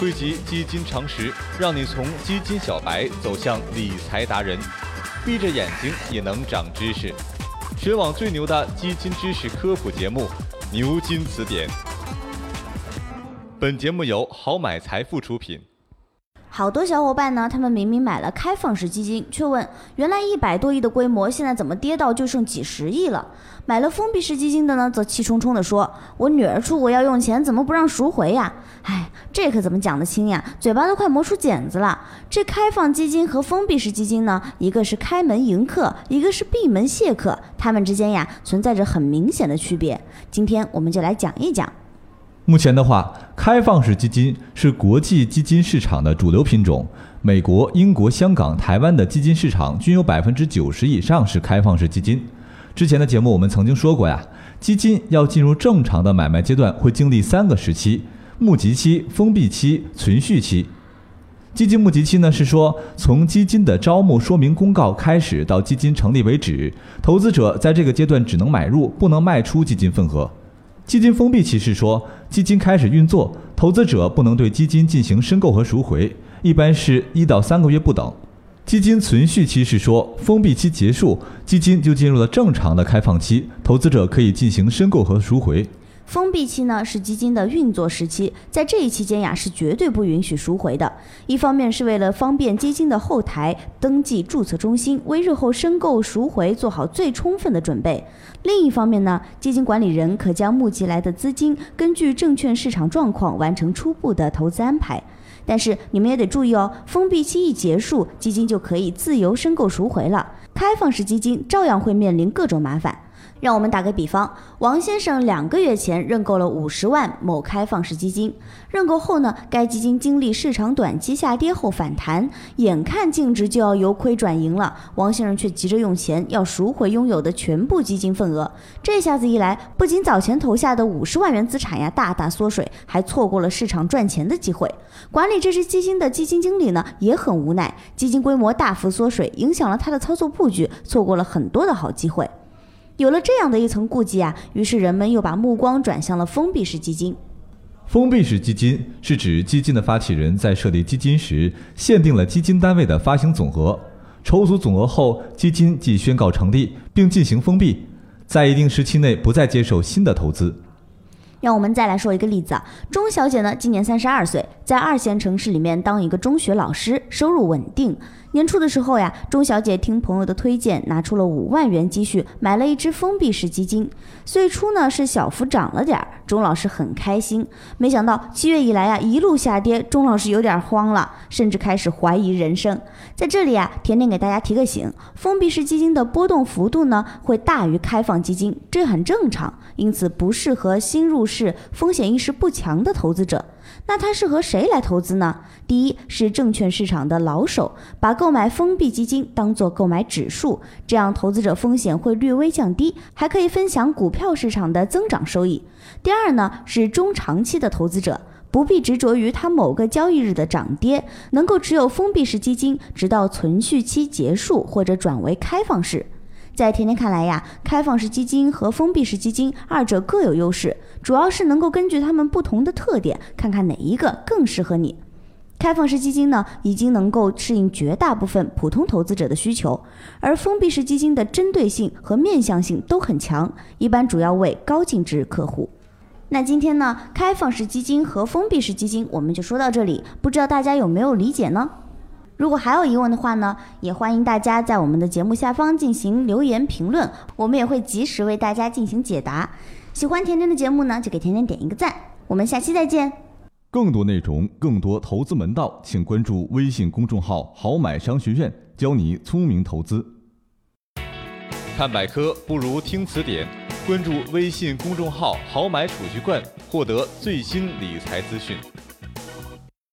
汇集基金常识，让你从基金小白走向理财达人，闭着眼睛也能长知识。全网最牛的基金知识科普节目《牛津词典》。本节目由好买财富出品。好多小伙伴呢，他们明明买了开放式基金，却问：原来一百多亿的规模，现在怎么跌到就剩几十亿了？买了封闭式基金的呢，则气冲冲地说：我女儿出国要用钱，怎么不让赎回呀？哎，这可怎么讲得清呀？嘴巴都快磨出茧子了。这开放基金和封闭式基金呢，一个是开门迎客，一个是闭门谢客，它们之间呀，存在着很明显的区别。今天我们就来讲一讲。目前的话，开放式基金是国际基金市场的主流品种。美国、英国、香港、台湾的基金市场均有百分之九十以上是开放式基金。之前的节目我们曾经说过呀，基金要进入正常的买卖阶段，会经历三个时期：募集期、封闭期、存续期。基金募集期呢，是说从基金的招募说明公告开始到基金成立为止，投资者在这个阶段只能买入，不能卖出基金份额。基金封闭期是说，基金开始运作，投资者不能对基金进行申购和赎回，一般是一到三个月不等。基金存续期是说，封闭期结束，基金就进入了正常的开放期，投资者可以进行申购和赎回。封闭期呢是基金的运作时期，在这一期间呀是绝对不允许赎回的。一方面是为了方便基金的后台登记注册中心，为日后申购赎回做好最充分的准备；另一方面呢，基金管理人可将募集来的资金根据证券市场状况完成初步的投资安排。但是你们也得注意哦，封闭期一结束，基金就可以自由申购赎回了。开放式基金照样会面临各种麻烦。让我们打个比方，王先生两个月前认购了五十万某开放式基金，认购后呢，该基金经历市场短期下跌后反弹，眼看净值就要由亏转盈了，王先生却急着用钱要赎回拥有的全部基金份额。这下子一来，不仅早前投下的五十万元资产呀大大缩水，还错过了市场赚钱的机会。管理这只基金的基金经理呢也很无奈，基金规模大幅缩水，影响了他的操作布局，错过了很多的好机会。有了这样的一层顾忌啊，于是人们又把目光转向了封闭式基金。封闭式基金是指基金的发起人在设立基金时，限定了基金单位的发行总额，筹足总额后，基金即宣告成立，并进行封闭，在一定时期内不再接受新的投资。让我们再来说一个例子啊，钟小姐呢今年三十二岁，在二线城市里面当一个中学老师，收入稳定。年初的时候呀，钟小姐听朋友的推荐，拿出了五万元积蓄，买了一只封闭式基金。最初呢是小幅涨了点儿，钟老师很开心。没想到七月以来呀，一路下跌，钟老师有点慌了，甚至开始怀疑人生。在这里啊，甜甜给大家提个醒：封闭式基金的波动幅度呢会大于开放基金，这很正常，因此不适合新入是、风险意识不强的投资者。那它适合谁来投资呢？第一是证券市场的老手，把购买封闭基金当做购买指数，这样投资者风险会略微降低，还可以分享股票市场的增长收益。第二呢是中长期的投资者，不必执着于它某个交易日的涨跌，能够持有封闭式基金直到存续期结束或者转为开放式。在甜甜看来呀，开放式基金和封闭式基金二者各有优势，主要是能够根据它们不同的特点，看看哪一个更适合你。开放式基金呢，已经能够适应绝大部分普通投资者的需求，而封闭式基金的针对性和面向性都很强，一般主要为高净值客户。那今天呢，开放式基金和封闭式基金我们就说到这里，不知道大家有没有理解呢？如果还有疑问的话呢，也欢迎大家在我们的节目下方进行留言评论，我们也会及时为大家进行解答。喜欢甜甜的节目呢，就给甜甜点一个赞。我们下期再见。更多内容，更多投资门道，请关注微信公众号“好买商学院”，教你聪明投资。看百科不如听词典，关注微信公众号“好买储蓄罐”，获得最新理财资讯。